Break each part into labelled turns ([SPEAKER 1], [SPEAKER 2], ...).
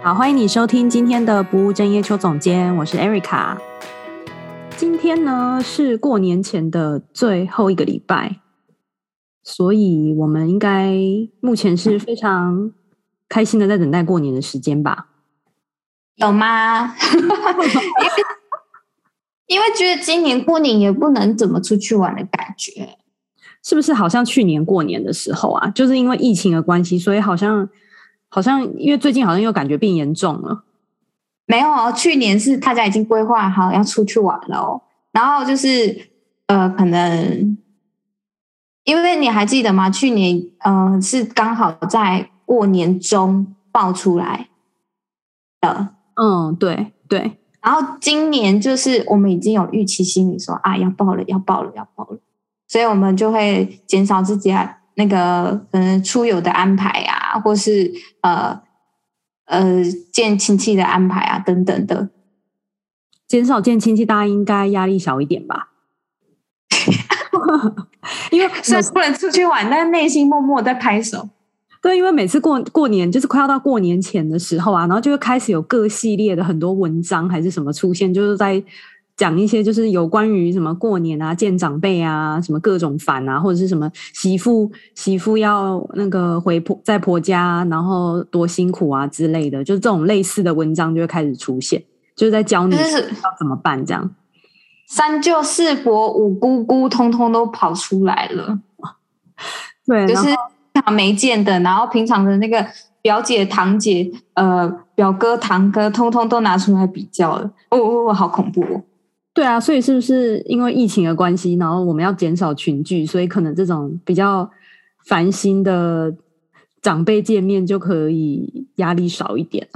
[SPEAKER 1] 好，欢迎你收听今天的不务正业邱总监，我是 Erica。今天呢是过年前的最后一个礼拜，所以我们应该目前是非常开心的在等待过年的时间吧？
[SPEAKER 2] 有吗？因为觉得今年过年也不能怎么出去玩的感觉，
[SPEAKER 1] 是不是？好像去年过年的时候啊，就是因为疫情的关系，所以好像。好像因为最近好像又感觉变严重了，
[SPEAKER 2] 没有哦，去年是大家已经规划好要出去玩了哦，然后就是呃，可能因为你还记得吗？去年呃是刚好在过年中爆出来的，
[SPEAKER 1] 嗯，对对，
[SPEAKER 2] 然后今年就是我们已经有预期心理说啊要爆了要爆了要爆了，所以我们就会减少自己啊。那个可能，出游的安排啊，或是呃呃见亲戚的安排啊，等等的，
[SPEAKER 1] 减少见亲戚，大家应该压力小一点吧？因为
[SPEAKER 2] 虽然不能出去玩，但内心默默在拍手。
[SPEAKER 1] 对，因为每次过过年，就是快要到过年前的时候啊，然后就会开始有各系列的很多文章还是什么出现，就是在。讲一些就是有关于什么过年啊、见长辈啊、什么各种烦啊，或者是什么媳妇媳妇要那个回婆在婆家，然后多辛苦啊之类的，就是这种类似的文章就会开始出现，就是在教你要怎么办这样。
[SPEAKER 2] 三舅四伯五姑姑通通都跑出来了，
[SPEAKER 1] 对，
[SPEAKER 2] 就是常没见的，然后平常的那个表姐、堂姐、呃表哥、堂哥，通通都拿出来比较了。哦哦，好恐怖哦！
[SPEAKER 1] 对啊，所以是不是因为疫情的关系，然后我们要减少群聚，所以可能这种比较烦心的长辈见面就可以压力少一点。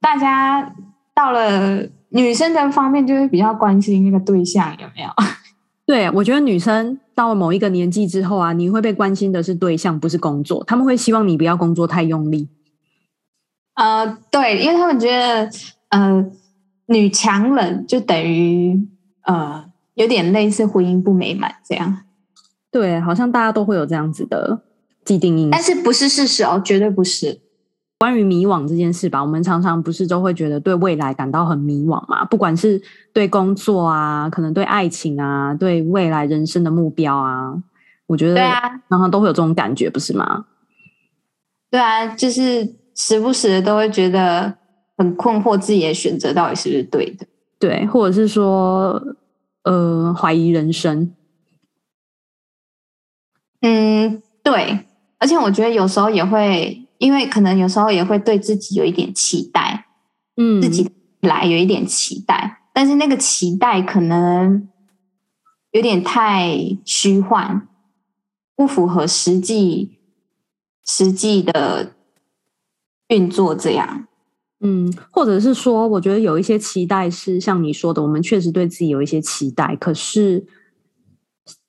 [SPEAKER 2] 大家到了女生的方面，就会比较关心那个对象有没有？
[SPEAKER 1] 对，我觉得女生到了某一个年纪之后啊，你会被关心的是对象，不是工作。他们会希望你不要工作太用力。
[SPEAKER 2] 呃，对，因为他们觉得，呃，女强人就等于。呃，有点类似婚姻不美满这样，
[SPEAKER 1] 对，好像大家都会有这样子的既定印象，
[SPEAKER 2] 但是不是事实哦，绝对不是。
[SPEAKER 1] 关于迷惘这件事吧，我们常常不是都会觉得对未来感到很迷惘嘛？不管是对工作啊，可能对爱情啊，对未来人生的目标啊，我觉得对啊，常常都会有这种感觉，不是吗？
[SPEAKER 2] 对啊，就是时不时的都会觉得很困惑，自己的选择到底是不是对的。
[SPEAKER 1] 对，或者是说，呃，怀疑人生。
[SPEAKER 2] 嗯，对，而且我觉得有时候也会，因为可能有时候也会对自己有一点期待，嗯，自己来有一点期待，但是那个期待可能有点太虚幻，不符合实际实际的运作，这样。
[SPEAKER 1] 嗯，或者是说，我觉得有一些期待是像你说的，我们确实对自己有一些期待，可是，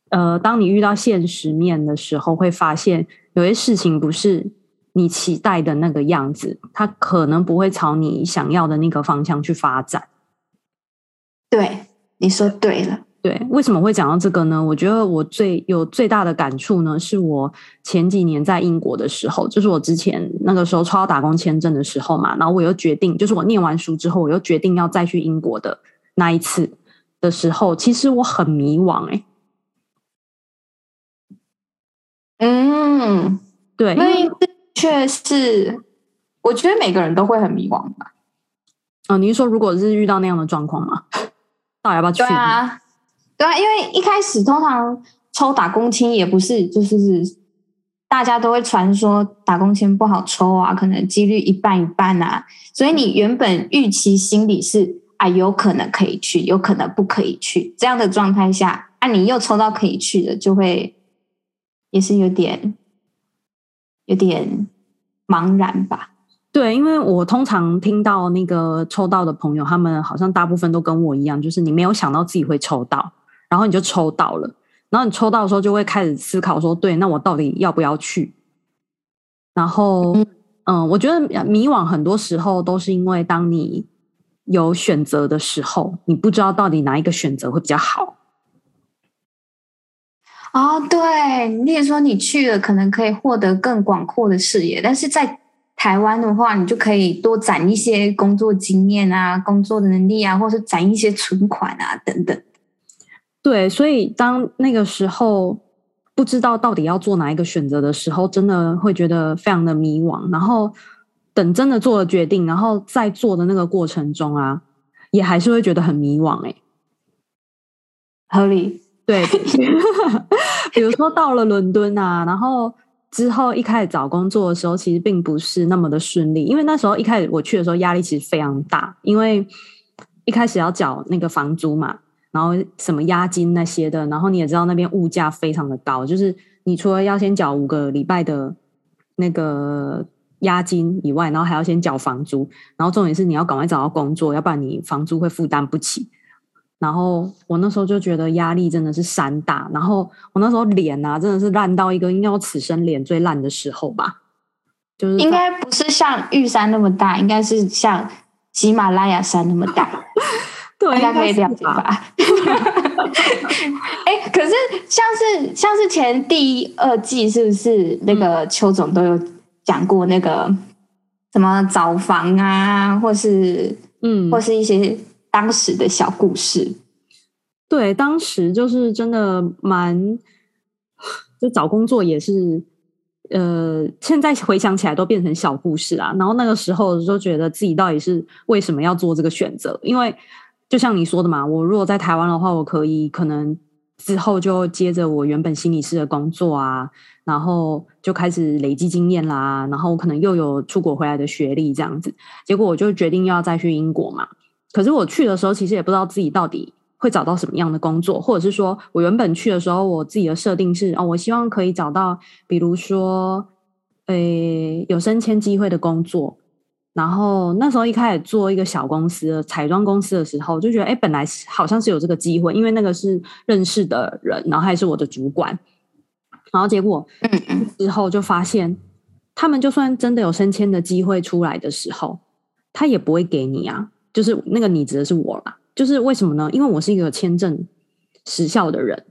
[SPEAKER 1] 呃，当你遇到现实面的时候，会发现有些事情不是你期待的那个样子，它可能不会朝你想要的那个方向去发展。
[SPEAKER 2] 对，你说对了。
[SPEAKER 1] 对，为什么会讲到这个呢？我觉得我最有最大的感触呢，是我前几年在英国的时候，就是我之前那个时候抽到打工签证的时候嘛，然后我又决定，就是我念完书之后，我又决定要再去英国的那一次的时候，其实我很迷惘哎、
[SPEAKER 2] 欸。嗯，
[SPEAKER 1] 对，
[SPEAKER 2] 那一次确实，我觉得每个人都会很迷惘吧。
[SPEAKER 1] 哦，你是说如果是遇到那样的状况吗？到底要不要去？
[SPEAKER 2] 对啊。对啊，因为一开始通常抽打工签也不是，就是大家都会传说打工签不好抽啊，可能几率一半一半啊，所以你原本预期心里是啊，有可能可以去，有可能不可以去这样的状态下，啊，你又抽到可以去的，就会也是有点有点茫然吧。
[SPEAKER 1] 对，因为我通常听到那个抽到的朋友，他们好像大部分都跟我一样，就是你没有想到自己会抽到。然后你就抽到了，然后你抽到的时候就会开始思考说：对，那我到底要不要去？然后，嗯，我觉得迷惘很多时候都是因为当你有选择的时候，你不知道到底哪一个选择会比较好。
[SPEAKER 2] 哦，对，例如说你去了，可能可以获得更广阔的视野，但是在台湾的话，你就可以多攒一些工作经验啊、工作的能力啊，或是攒一些存款啊等等。
[SPEAKER 1] 对，所以当那个时候不知道到底要做哪一个选择的时候，真的会觉得非常的迷惘。然后等真的做了决定，然后在做的那个过程中啊，也还是会觉得很迷惘。哎，
[SPEAKER 2] 合理。
[SPEAKER 1] 对，比如说到了伦敦啊，然后。之后一开始找工作的时候，其实并不是那么的顺利，因为那时候一开始我去的时候压力其实非常大，因为一开始要缴那个房租嘛，然后什么押金那些的，然后你也知道那边物价非常的高，就是你除了要先缴五个礼拜的那个押金以外，然后还要先缴房租，然后重点是你要赶快找到工作，要不然你房租会负担不起。然后我那时候就觉得压力真的是山大，然后我那时候脸啊真的是烂到一个应该我此生脸最烂的时候吧，就是
[SPEAKER 2] 应该不是像玉山那么大，应该是像喜马拉雅山那么大，
[SPEAKER 1] 对，
[SPEAKER 2] 应该可以这样子吧？哎，可是像是像是前第二季是不是那个邱总都有讲过那个什么找房啊，或是嗯，或是一些。当时的小故事，
[SPEAKER 1] 对，当时就是真的蛮，就找工作也是，呃，现在回想起来都变成小故事啊。然后那个时候就觉得自己到底是为什么要做这个选择？因为就像你说的嘛，我如果在台湾的话，我可以可能之后就接着我原本心理师的工作啊，然后就开始累积经验啦，然后我可能又有出国回来的学历这样子。结果我就决定要再去英国嘛。可是我去的时候，其实也不知道自己到底会找到什么样的工作，或者是说我原本去的时候，我自己的设定是哦，我希望可以找到，比如说，诶，有升迁机会的工作。然后那时候一开始做一个小公司，彩妆公司的时候，就觉得哎，本来好像是有这个机会，因为那个是认识的人，然后还是我的主管。然后结果之后就发现，他们就算真的有升迁的机会出来的时候，他也不会给你啊。就是那个你指的是我啦，就是为什么呢？因为我是一个签证时效的人，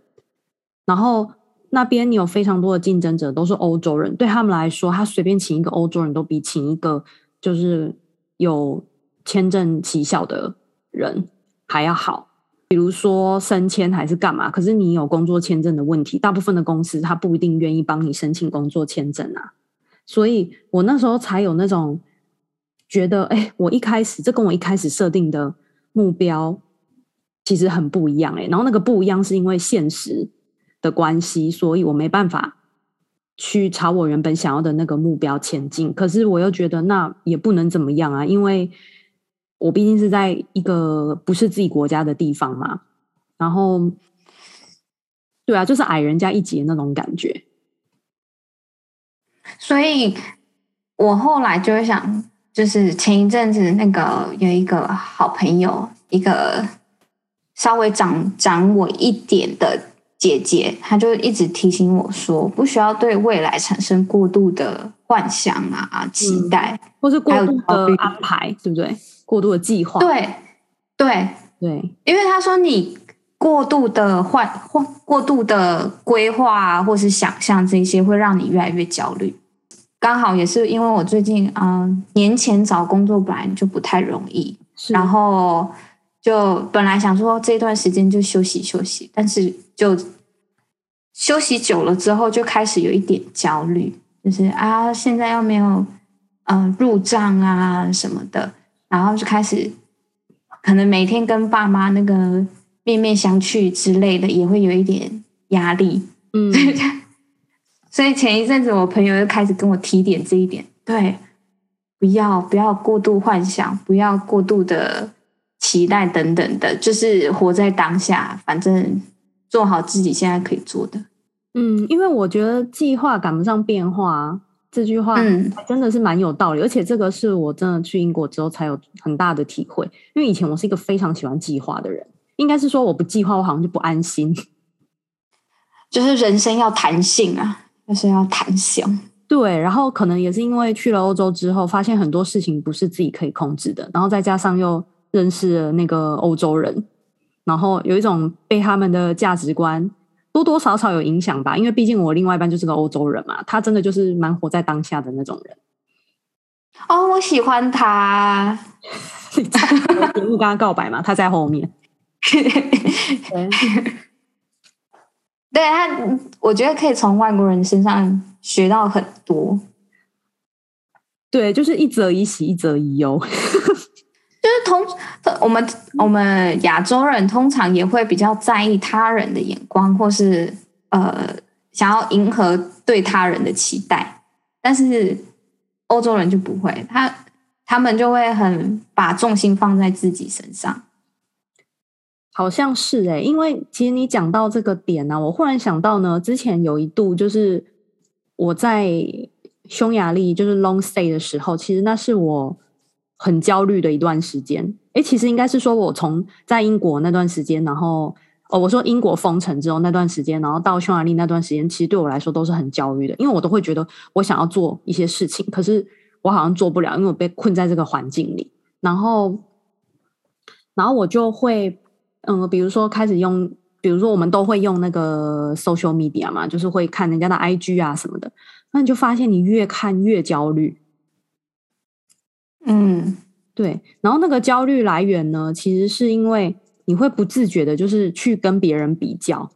[SPEAKER 1] 然后那边你有非常多的竞争者，都是欧洲人，对他们来说，他随便请一个欧洲人都比请一个就是有签证起效的人还要好。比如说升迁还是干嘛，可是你有工作签证的问题，大部分的公司他不一定愿意帮你申请工作签证啊，所以我那时候才有那种。觉得哎，我一开始这跟我一开始设定的目标其实很不一样哎，然后那个不一样是因为现实的关系，所以我没办法去朝我原本想要的那个目标前进。可是我又觉得那也不能怎么样啊，因为我毕竟是在一个不是自己国家的地方嘛。然后，对啊，就是矮人家一截那种感觉。
[SPEAKER 2] 所以我后来就会想。就是前一阵子那个有一个好朋友，一个稍微长长我一点的姐姐，她就一直提醒我说，不需要对未来产生过度的幻想啊、期待，
[SPEAKER 1] 嗯、或是过度的安排，对不对？过度的计划，
[SPEAKER 2] 对对。
[SPEAKER 1] 对，
[SPEAKER 2] 因为她说你过度的幻或过度的规划啊，或是想象这些，会让你越来越焦虑。刚好也是因为我最近嗯、呃、年前找工作本来就不太容易，然后就本来想说这段时间就休息休息，但是就休息久了之后就开始有一点焦虑，就是啊现在又没有嗯、呃、入账啊什么的，然后就开始可能每天跟爸妈那个面面相觑之类的，也会有一点压力，嗯。所以前一阵子，我朋友又开始跟我提点这一点，对，不要不要过度幻想，不要过度的期待等等的，就是活在当下，反正做好自己现在可以做的。
[SPEAKER 1] 嗯，因为我觉得计划赶不上变化这句话，嗯，真的是蛮有道理，而且这个是我真的去英国之后才有很大的体会，因为以前我是一个非常喜欢计划的人，应该是说我不计划，我好像就不安心，
[SPEAKER 2] 就是人生要弹性啊。就是要弹性，
[SPEAKER 1] 对，然后可能也是因为去了欧洲之后，发现很多事情不是自己可以控制的，然后再加上又认识了那个欧洲人，然后有一种被他们的价值观多多少少有影响吧，因为毕竟我另外一半就是个欧洲人嘛，他真的就是蛮活在当下的那种人。
[SPEAKER 2] 哦，我喜欢他。
[SPEAKER 1] 你在节目跟他告白吗？他在后面。对，
[SPEAKER 2] 对他，我觉得可以从外国人身上学到很多。
[SPEAKER 1] 对，就是一则以喜，一则以
[SPEAKER 2] 忧。通我们我们亚洲人通常也会比较在意他人的眼光，或是呃想要迎合对他人的期待，但是欧洲人就不会，他他们就会很把重心放在自己身上。
[SPEAKER 1] 好像是哎、欸，因为其实你讲到这个点呢、啊，我忽然想到呢，之前有一度就是我在匈牙利就是 long stay 的时候，其实那是我很焦虑的一段时间。哎，其实应该是说我从在英国那段时间，然后哦，我说英国封城之后那段时间，然后到匈牙利那段时间，其实对我来说都是很焦虑的，因为我都会觉得我想要做一些事情，可是我好像做不了，因为我被困在这个环境里，然后，然后我就会。嗯，比如说开始用，比如说我们都会用那个 social media 嘛，就是会看人家的 IG 啊什么的，那你就发现你越看越焦虑。
[SPEAKER 2] 嗯，
[SPEAKER 1] 对。然后那个焦虑来源呢，其实是因为你会不自觉的，就是去跟别人比较。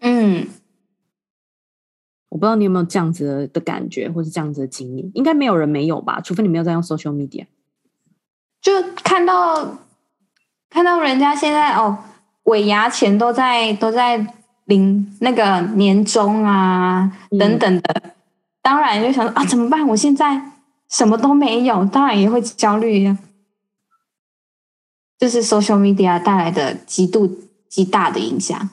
[SPEAKER 2] 嗯，
[SPEAKER 1] 我不知道你有没有这样子的感觉，或是这样子的经历，应该没有人没有吧？除非你没有在用 social media，
[SPEAKER 2] 就看到。看到人家现在哦，尾牙前都在都在领那个年终啊等等的，嗯、当然就想说啊，怎么办？我现在什么都没有，当然也会焦虑呀。这是 social media 带来的极度极大的影响。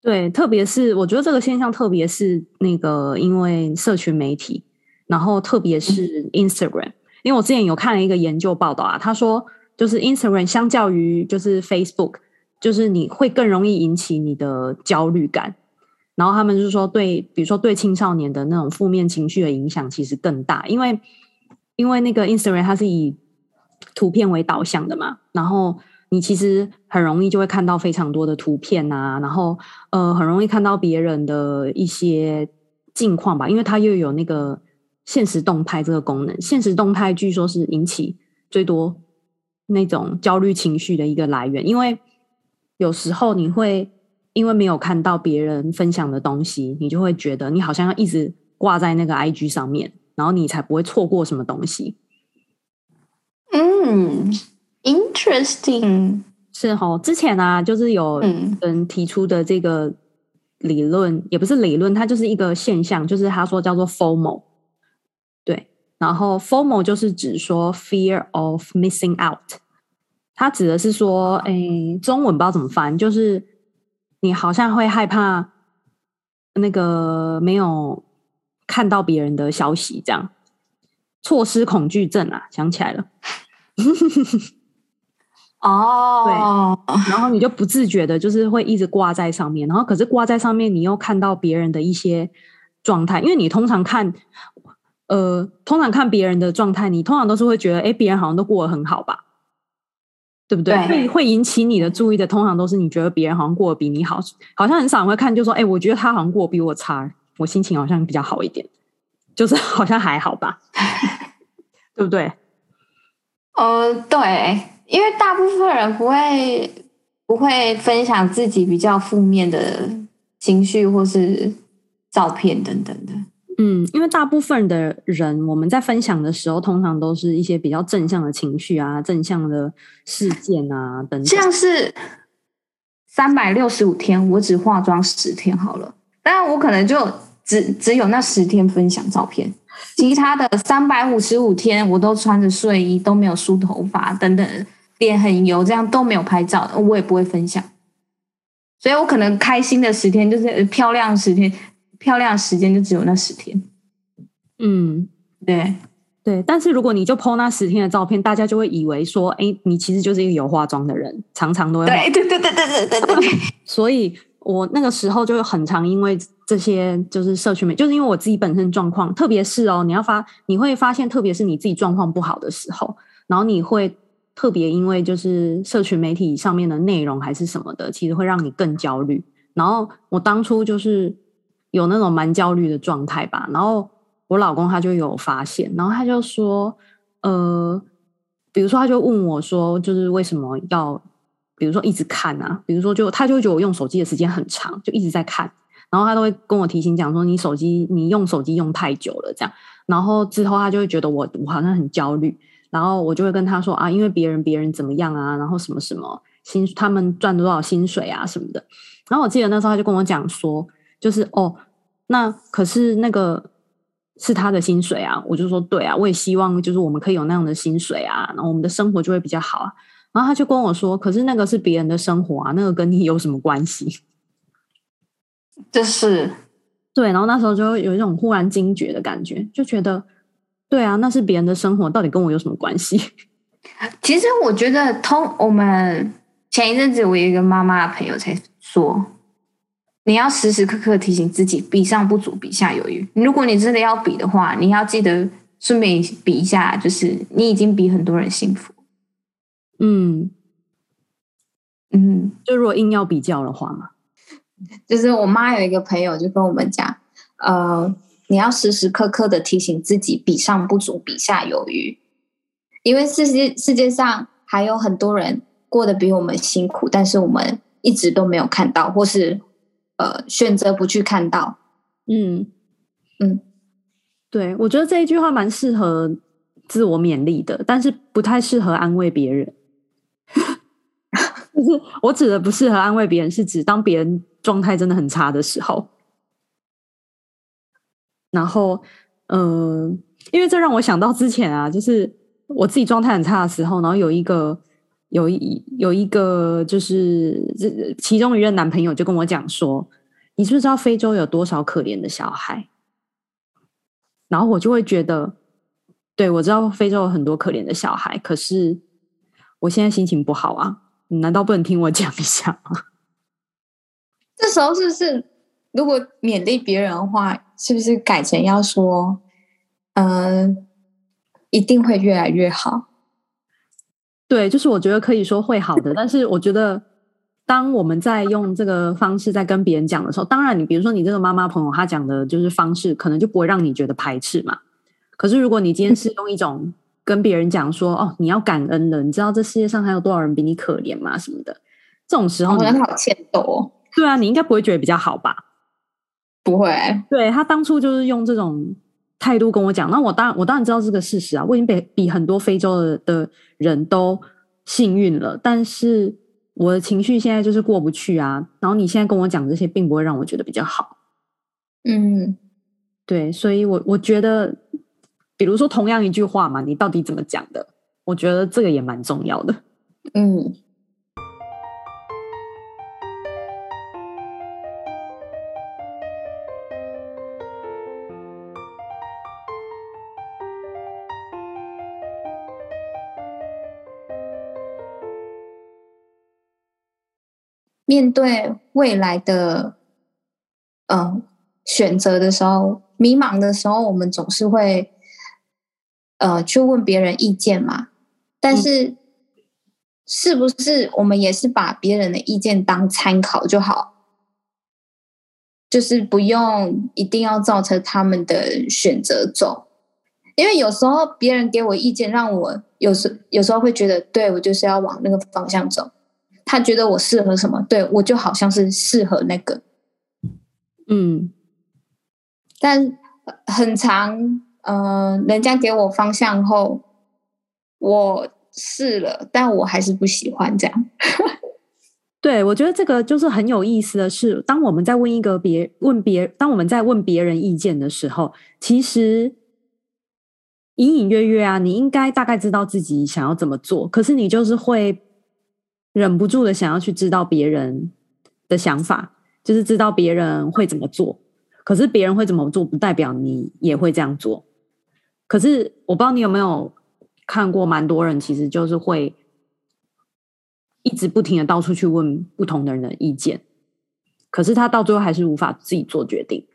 [SPEAKER 1] 对，特别是我觉得这个现象，特别是那个因为社群媒体，然后特别是 Instagram，、嗯、因为我之前有看了一个研究报道啊，他说。就是 Instagram 相较于就是 Facebook，就是你会更容易引起你的焦虑感。然后他们就是说，对，比如说对青少年的那种负面情绪的影响其实更大，因为因为那个 Instagram 它是以图片为导向的嘛，然后你其实很容易就会看到非常多的图片啊，然后呃很容易看到别人的一些近况吧，因为它又有那个限时动态这个功能，限时动态据说是引起最多。那种焦虑情绪的一个来源，因为有时候你会因为没有看到别人分享的东西，你就会觉得你好像要一直挂在那个 IG 上面，然后你才不会错过什么东西。
[SPEAKER 2] 嗯，interesting
[SPEAKER 1] 是哦，之前啊，就是有人提出的这个理论，嗯、也不是理论，它就是一个现象，就是他说叫做 FOMO。然后 FOMO 就是指说 fear of missing out，它指的是说，哎，中文不知道怎么翻，就是你好像会害怕那个没有看到别人的消息，这样错失恐惧症啊，想起来了。
[SPEAKER 2] 哦，
[SPEAKER 1] 对，然后你就不自觉的，就是会一直挂在上面，然后可是挂在上面，你又看到别人的一些状态，因为你通常看。呃，通常看别人的状态，你通常都是会觉得，哎，别人好像都过得很好吧，对不对？会会引起你的注意的，通常都是你觉得别人好像过得比你好，好像很少人会看，就说，哎，我觉得他好像过得比我差，我心情好像比较好一点，就是 好像还好吧，对不对？
[SPEAKER 2] 呃，对，因为大部分人不会不会分享自己比较负面的情绪或是照片等等的。
[SPEAKER 1] 嗯，因为大部分的人，我们在分享的时候，通常都是一些比较正向的情绪啊，正向的事件啊等等。
[SPEAKER 2] 像是三百六十五天，我只化妆十天好了，但我可能就只只有那十天分享照片，其他的三百五十五天，我都穿着睡衣，都没有梳头发等等，脸很油，这样都没有拍照，我也不会分享。所以我可能开心的十天，就是漂亮十天。漂亮的时间就只有那十天，
[SPEAKER 1] 嗯，
[SPEAKER 2] 对
[SPEAKER 1] 对。但是如果你就 po 那十天的照片，大家就会以为说，哎，你其实就是一个有化妆的人，常常都会。
[SPEAKER 2] 对对对对对对对对。
[SPEAKER 1] 所以我那个时候就很常因为这些就是社群媒，就是因为我自己本身状况，特别是哦，你要发，你会发现，特别是你自己状况不好的时候，然后你会特别因为就是社群媒体上面的内容还是什么的，其实会让你更焦虑。然后我当初就是。有那种蛮焦虑的状态吧，然后我老公他就有发现，然后他就说，呃，比如说他就问我说，就是为什么要，比如说一直看啊，比如说就他就觉得我用手机的时间很长，就一直在看，然后他都会跟我提醒讲说，你手机你用手机用太久了这样，然后之后他就会觉得我我好像很焦虑，然后我就会跟他说啊，因为别人别人怎么样啊，然后什么什么薪他们赚多少薪水啊什么的，然后我记得那时候他就跟我讲说，就是哦。那可是那个是他的薪水啊，我就说对啊，我也希望就是我们可以有那样的薪水啊，然后我们的生活就会比较好啊。然后他就跟我说，可是那个是别人的生活啊，那个跟你有什么关系？
[SPEAKER 2] 就是
[SPEAKER 1] 对，然后那时候就有一种忽然惊觉的感觉，就觉得对啊，那是别人的生活，到底跟我有什么关系？
[SPEAKER 2] 其实我觉得，通我们前一阵子我有一个妈妈的朋友才说。你要时时刻刻提醒自己，比上不足，比下有余。如果你真的要比的话，你要记得顺便比一下，就是你已经比很多人幸福。
[SPEAKER 1] 嗯嗯，就如果硬要比较的话嘛，
[SPEAKER 2] 就是我妈有一个朋友就跟我们讲，呃，你要时时刻刻的提醒自己，比上不足，比下有余。因为世界世界上还有很多人过得比我们辛苦，但是我们一直都没有看到，或是。呃，选择不去看到，
[SPEAKER 1] 嗯嗯，对，我觉得这一句话蛮适合自我勉励的，但是不太适合安慰别人。就是我指的不适合安慰别人，是指当别人状态真的很差的时候。然后，嗯、呃，因为这让我想到之前啊，就是我自己状态很差的时候，然后有一个。有一有一个就是这其中一任男朋友就跟我讲说，你知不知道非洲有多少可怜的小孩？然后我就会觉得，对，我知道非洲有很多可怜的小孩，可是我现在心情不好啊，你难道不能听我讲一下吗？
[SPEAKER 2] 这时候是不是如果勉励别人的话，是不是改成要说，嗯、一定会越来越好？
[SPEAKER 1] 对，就是我觉得可以说会好的，但是我觉得当我们在用这个方式在跟别人讲的时候，当然你比如说你这个妈妈朋友她讲的就是方式，可能就不会让你觉得排斥嘛。可是如果你今天是用一种跟别人讲说哦，你要感恩的，你知道这世界上还有多少人比你可怜吗？什么的，这种时候你
[SPEAKER 2] 好欠揍。
[SPEAKER 1] 对啊，你应该不会觉得比较好吧？
[SPEAKER 2] 不会。
[SPEAKER 1] 对，他当初就是用这种态度跟我讲，那我当然我当然知道这个事实啊，我已经比比很多非洲的的。人都幸运了，但是我的情绪现在就是过不去啊。然后你现在跟我讲这些，并不会让我觉得比较好。
[SPEAKER 2] 嗯，
[SPEAKER 1] 对，所以我我觉得，比如说同样一句话嘛，你到底怎么讲的？我觉得这个也蛮重要的。
[SPEAKER 2] 嗯。面对未来的，嗯、呃，选择的时候，迷茫的时候，我们总是会，呃，去问别人意见嘛。但是，是不是我们也是把别人的意见当参考就好？就是不用一定要照着他们的选择走，因为有时候别人给我意见，让我有时有时候会觉得，对，我就是要往那个方向走。他觉得我适合什么，对，我就好像是适合那个，
[SPEAKER 1] 嗯，
[SPEAKER 2] 但很长，嗯、呃，人家给我方向后，我试了，但我还是不喜欢这样。
[SPEAKER 1] 对，我觉得这个就是很有意思的是，当我们在问一个别问别，当我们在问别人意见的时候，其实隐隐约约啊，你应该大概知道自己想要怎么做，可是你就是会。忍不住的想要去知道别人的想法，就是知道别人会怎么做。可是别人会怎么做，不代表你也会这样做。可是我不知道你有没有看过，蛮多人其实就是会一直不停的到处去问不同的人的意见，可是他到最后还是无法自己做决定。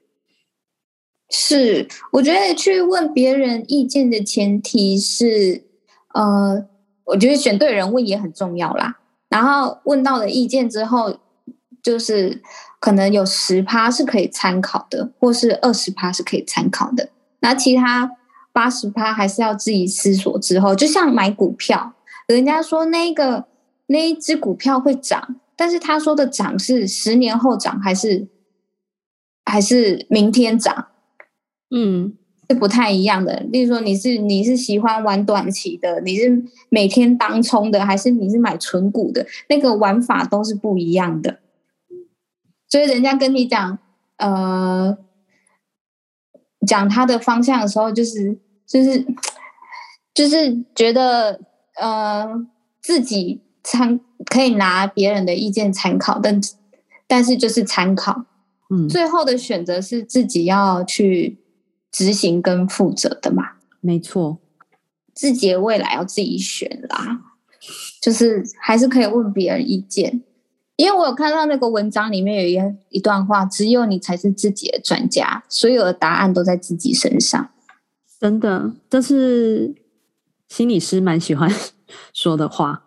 [SPEAKER 2] 是，我觉得去问别人意见的前提是，呃，我觉得选对人问也很重要啦。然后问到的意见之后，就是可能有十趴是可以参考的，或是二十趴是可以参考的。那其他八十趴还是要自己思索之后，就像买股票，人家说那个那一只股票会涨，但是他说的涨是十年后涨还是还是明天涨？嗯。是不太一样的。例如说，你是你是喜欢玩短期的，你是每天当冲的，还是你是买纯股的？那个玩法都是不一样的。所以人家跟你讲，呃，讲他的方向的时候，就是就是就是觉得，呃，自己参可以拿别人的意见参考，但但是就是参考，嗯，最后的选择是自己要去。执行跟负责的嘛，
[SPEAKER 1] 没错，
[SPEAKER 2] 自己的未来要自己选啦，就是还是可以问别人意见，因为我有看到那个文章里面有一一段话，只有你才是自己的专家，所有的答案都在自己身上。
[SPEAKER 1] 真的，这是心理师蛮喜欢 说的话。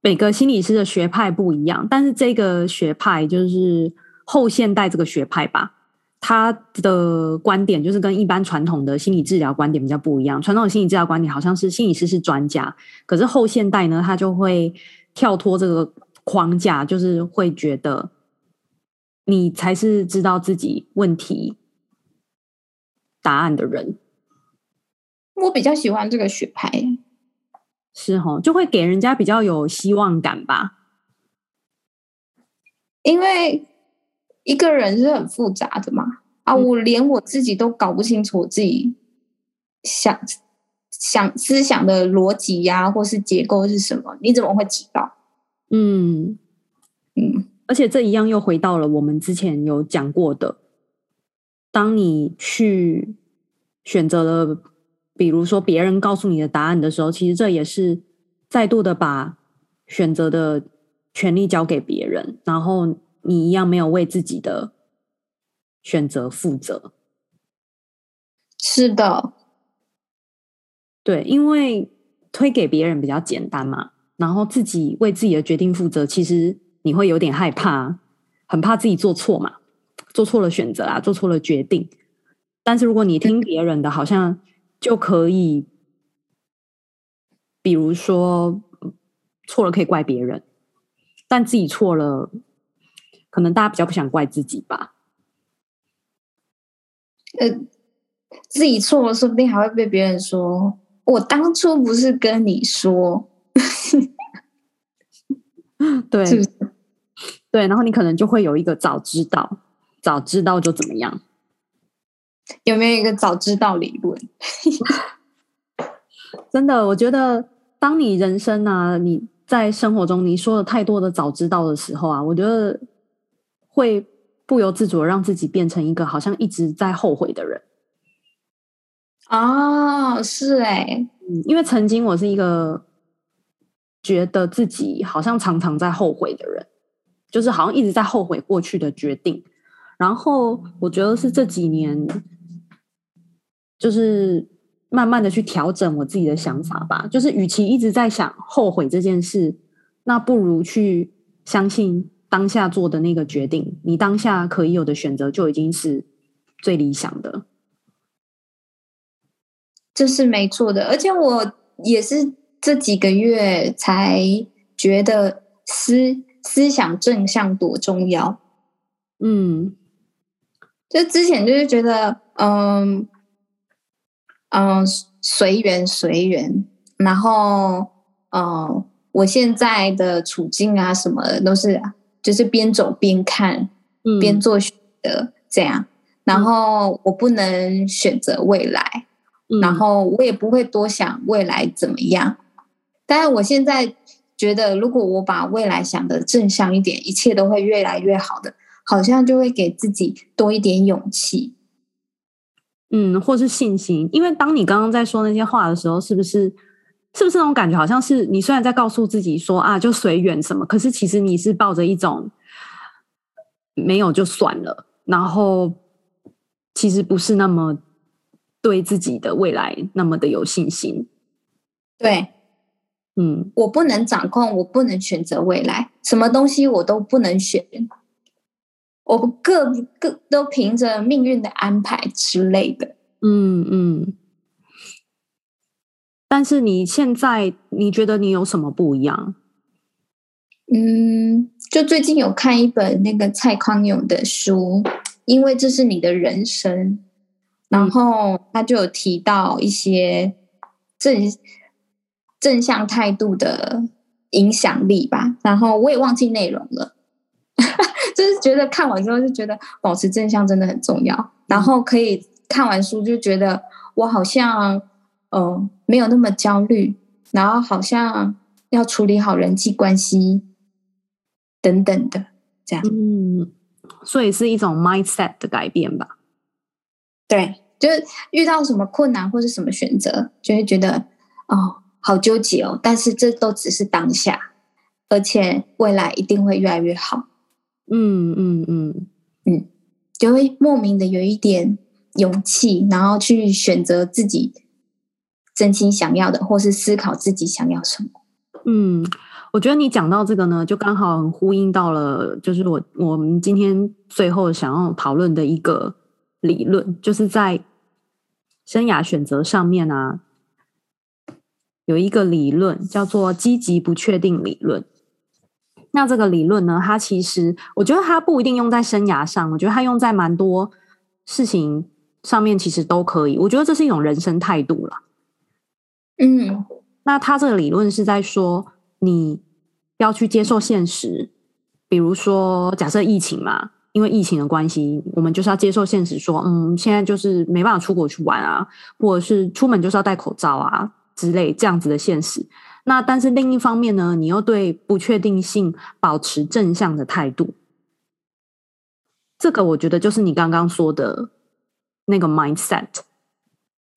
[SPEAKER 1] 每个心理师的学派不一样，但是这个学派就是后现代这个学派吧。他的观点就是跟一般传统的心理治疗观点比较不一样。传统的心理治疗观点好像是心理师是专家，可是后现代呢，他就会跳脱这个框架，就是会觉得你才是知道自己问题答案的人。
[SPEAKER 2] 我比较喜欢这个学派，
[SPEAKER 1] 是哦，就会给人家比较有希望感吧，
[SPEAKER 2] 因为。一个人是很复杂的嘛？啊，我连我自己都搞不清楚我自己想想思想的逻辑呀、啊，或是结构是什么？你怎么会知道？
[SPEAKER 1] 嗯嗯，而且这一样又回到了我们之前有讲过的，当你去选择了，比如说别人告诉你的答案的时候，其实这也是再度的把选择的权利交给别人，然后。你一样没有为自己的选择负责。
[SPEAKER 2] 是的，
[SPEAKER 1] 对，因为推给别人比较简单嘛，然后自己为自己的决定负责，其实你会有点害怕，很怕自己做错嘛，做错了选择啊，做错了决定。但是如果你听别人的，好像就可以，比如说错了可以怪别人，但自己错了。可能大家比较不想怪自己吧，
[SPEAKER 2] 呃，自己错了，说不定还会被别人说，我当初不是跟你说，
[SPEAKER 1] 对，是不是？对，然后你可能就会有一个早知道，早知道就怎么样？
[SPEAKER 2] 有没有一个早知道理论？
[SPEAKER 1] 真的，我觉得当你人生啊，你在生活中你说了太多的早知道的时候啊，我觉得。会不由自主的让自己变成一个好像一直在后悔的人
[SPEAKER 2] 哦，是哎，
[SPEAKER 1] 嗯，因为曾经我是一个觉得自己好像常常在后悔的人，就是好像一直在后悔过去的决定。然后我觉得是这几年，就是慢慢的去调整我自己的想法吧。就是与其一直在想后悔这件事，那不如去相信。当下做的那个决定，你当下可以有的选择就已经是最理想的，
[SPEAKER 2] 这是没错的。而且我也是这几个月才觉得思思想正向多重要。嗯，就之前就是觉得，嗯嗯，随缘随缘，然后嗯，我现在的处境啊什么的都是。就是边走边看，边做选择，这样。嗯、然后我不能选择未来，嗯、然后我也不会多想未来怎么样。但是我现在觉得，如果我把未来想的正向一点，一切都会越来越好的，好像就会给自己多一点勇气，
[SPEAKER 1] 嗯，或是信心。因为当你刚刚在说那些话的时候，是不是？是不是那种感觉？好像是你虽然在告诉自己说啊，就随缘什么，可是其实你是抱着一种没有就算了，然后其实不是那么对自己的未来那么的有信心。
[SPEAKER 2] 对，嗯，我不能掌控，我不能选择未来，什么东西我都不能选，我各各都凭着命运的安排之类的。
[SPEAKER 1] 嗯嗯。但是你现在你觉得你有什么不一样？
[SPEAKER 2] 嗯，就最近有看一本那个蔡康永的书，因为这是你的人生，然后他就有提到一些正正向态度的影响力吧，然后我也忘记内容了，就是觉得看完之后就觉得保持正向真的很重要，然后可以看完书就觉得我好像。哦、呃，没有那么焦虑，然后好像要处理好人际关系等等的，这样。嗯，
[SPEAKER 1] 所以是一种 mindset 的改变吧？
[SPEAKER 2] 对，就是遇到什么困难或是什么选择，就会觉得哦，好纠结哦。但是这都只是当下，而且未来一定会越来越好。
[SPEAKER 1] 嗯嗯嗯
[SPEAKER 2] 嗯，就会莫名的有一点勇气，然后去选择自己。真心想要的，或是思考自己想要什么。
[SPEAKER 1] 嗯，我觉得你讲到这个呢，就刚好呼应到了，就是我我们今天最后想要讨论的一个理论，就是在生涯选择上面啊，有一个理论叫做积极不确定理论。那这个理论呢，它其实我觉得它不一定用在生涯上，我觉得它用在蛮多事情上面，其实都可以。我觉得这是一种人生态度啦。
[SPEAKER 2] 嗯，
[SPEAKER 1] 那他这个理论是在说，你要去接受现实，比如说假设疫情嘛，因为疫情的关系，我们就是要接受现实，说，嗯，现在就是没办法出国去玩啊，或者是出门就是要戴口罩啊之类这样子的现实。那但是另一方面呢，你又对不确定性保持正向的态度，这个我觉得就是你刚刚说的那个 mindset。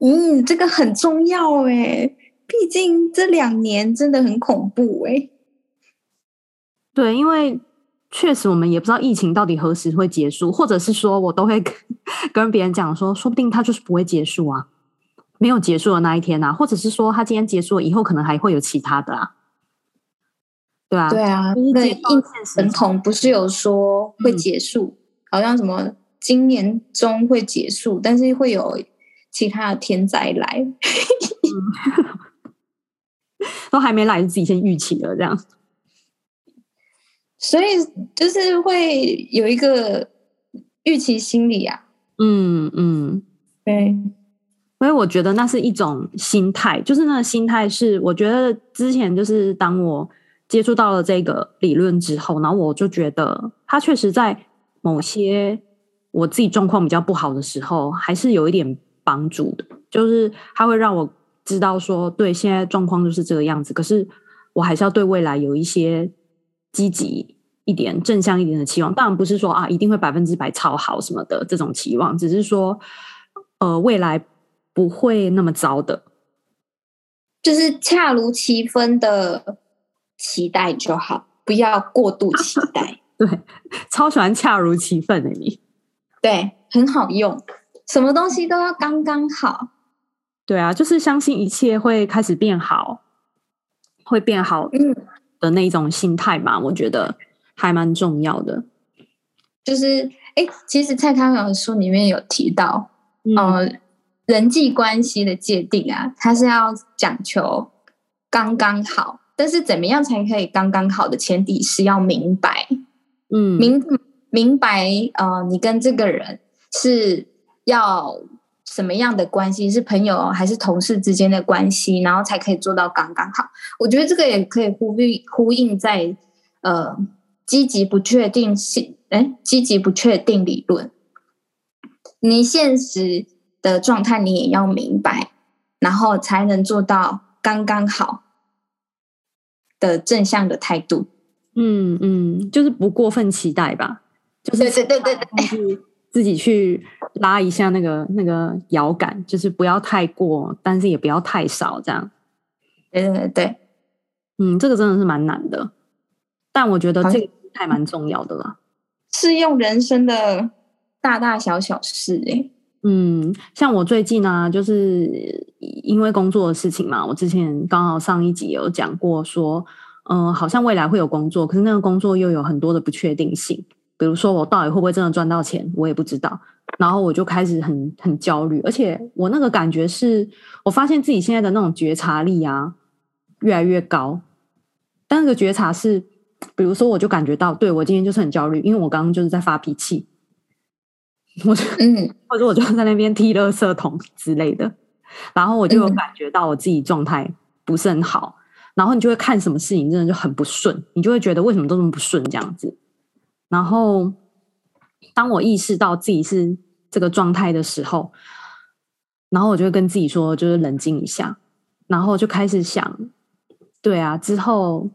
[SPEAKER 2] 嗯，这个很重要哎，毕竟这两年真的很恐怖哎。
[SPEAKER 1] 对，因为确实我们也不知道疫情到底何时会结束，或者是说我都会跟 跟别人讲说，说不定它就是不会结束啊，没有结束的那一天啊，或者是说它今天结束了以后，可能还会有其他的啊。对啊，
[SPEAKER 2] 对啊，那印神童不是有说会结束，嗯，好像什么今年中会结束，但是会有。其他的天灾来，嗯、
[SPEAKER 1] 都还没来，自己先预期了这样，
[SPEAKER 2] 所以就是会有一个预期心理啊。
[SPEAKER 1] 嗯嗯，
[SPEAKER 2] 对，
[SPEAKER 1] 所以我觉得那是一种心态，就是那个心态是，我觉得之前就是当我接触到了这个理论之后，然后我就觉得他确实在某些我自己状况比较不好的时候，还是有一点。帮助的，就是他会让我知道说，对，现在状况就是这个样子。可是我还是要对未来有一些积极一点、正向一点的期望。当然不是说啊，一定会百分之百超好什么的这种期望，只是说，呃，未来不会那么糟的，
[SPEAKER 2] 就是恰如其分的期待就好，不要过度期待。
[SPEAKER 1] 对，超喜欢恰如其分的你，
[SPEAKER 2] 对，很好用。什么东西都要刚刚好，
[SPEAKER 1] 对啊，就是相信一切会开始变好，会变好的那种心态嘛，我觉得还蛮重要的。
[SPEAKER 2] 就是，哎，其实蔡康永的书里面有提到，嗯、呃，人际关系的界定啊，它是要讲求刚刚好，但是怎么样才可以刚刚好的前提是要明白，嗯，明明白，呃，你跟这个人是。要什么样的关系？是朋友还是同事之间的关系？然后才可以做到刚刚好。我觉得这个也可以呼应呼应在呃积极不确定性，哎，积极不确定理论。你现实的状态你也要明白，然后才能做到刚刚好的正向的态度。
[SPEAKER 1] 嗯嗯，就是不过分期待吧。就是
[SPEAKER 2] 对对对对对。
[SPEAKER 1] 自己去拉一下那个那个摇杆，就是不要太过，但是也不要太少，这样。
[SPEAKER 2] 对对对，
[SPEAKER 1] 嗯，这个真的是蛮难的，但我觉得这个还蛮重要的啦。
[SPEAKER 2] 适用人生的大大小小事，诶。
[SPEAKER 1] 嗯，像我最近呢、啊，就是因为工作的事情嘛，我之前刚好上一集有讲过，说，嗯、呃，好像未来会有工作，可是那个工作又有很多的不确定性。比如说，我到底会不会真的赚到钱，我也不知道。然后我就开始很很焦虑，而且我那个感觉是，我发现自己现在的那种觉察力啊越来越高，但那个觉察是，比如说我就感觉到，对，我今天就是很焦虑，因为我刚刚就是在发脾气，我就嗯，或者我就在那边踢垃圾桶之类的，然后我就有感觉到我自己状态不是很好，然后你就会看什么事情真的就很不顺，你就会觉得为什么都这么不顺这样子，然后当我意识到自己是。这个状态的时候，然后我就会跟自己说，就是冷静一下，然后就开始想，对啊，之后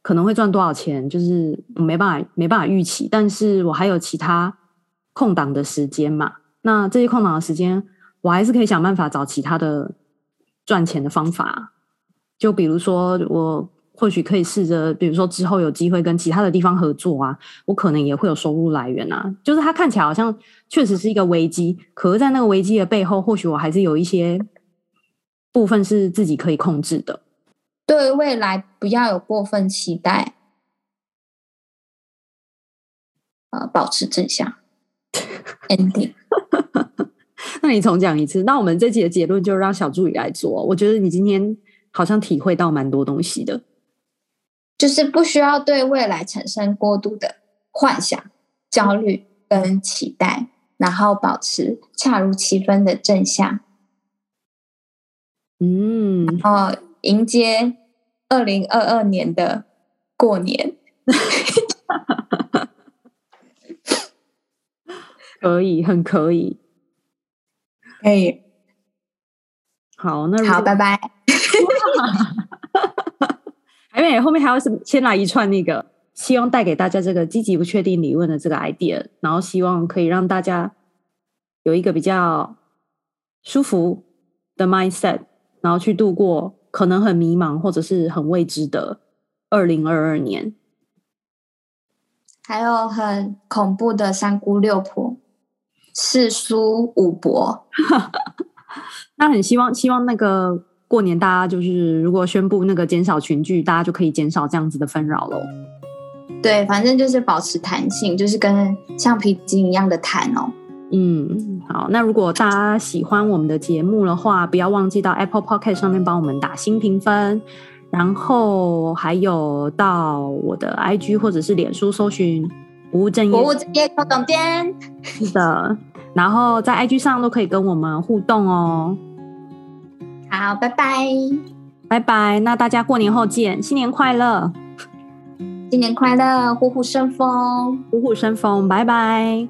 [SPEAKER 1] 可能会赚多少钱，就是没办法没办法预期，但是我还有其他空档的时间嘛，那这些空档的时间，我还是可以想办法找其他的赚钱的方法，就比如说我。或许可以试着，比如说之后有机会跟其他的地方合作啊，我可能也会有收入来源啊。就是它看起来好像确实是一个危机，可是在那个危机的背后，或许我还是有一些部分是自己可以控制的。
[SPEAKER 2] 对未来不要有过分期待，呃，保持正向。Ending。
[SPEAKER 1] 那你重讲一次。那我们这集的结论就让小助理来做。我觉得你今天好像体会到蛮多东西的。
[SPEAKER 2] 就是不需要对未来产生过度的幻想、焦虑跟期待，然后保持恰如其分的正向，
[SPEAKER 1] 嗯，
[SPEAKER 2] 然后迎接二零二二年的过年，
[SPEAKER 1] 可以，很可以，
[SPEAKER 2] 可以，
[SPEAKER 1] 好，那
[SPEAKER 2] 好，拜拜。
[SPEAKER 1] 还没，后面还要是先来一串那个，希望带给大家这个积极不确定理论的这个 idea，然后希望可以让大家有一个比较舒服的 mindset，然后去度过可能很迷茫或者是很未知的二零二二年，
[SPEAKER 2] 还有很恐怖的三姑六婆、四叔五伯，
[SPEAKER 1] 那很希望希望那个。过年大家就是如果宣布那个减少群聚，大家就可以减少这样子的纷扰喽。
[SPEAKER 2] 对，反正就是保持弹性，就是跟橡皮筋一样的弹哦。
[SPEAKER 1] 嗯，好。那如果大家喜欢我们的节目的话，不要忘记到 Apple Podcast 上面帮我们打新评分，然后还有到我的 IG 或者是脸书搜寻不务正业，
[SPEAKER 2] 不务正业副总监。
[SPEAKER 1] 是的，然后在 IG 上都可以跟我们互动哦。
[SPEAKER 2] 好，拜拜，
[SPEAKER 1] 拜拜。那大家过年后见，新年快乐，
[SPEAKER 2] 新年快乐，虎虎生风，
[SPEAKER 1] 虎虎生风，拜拜。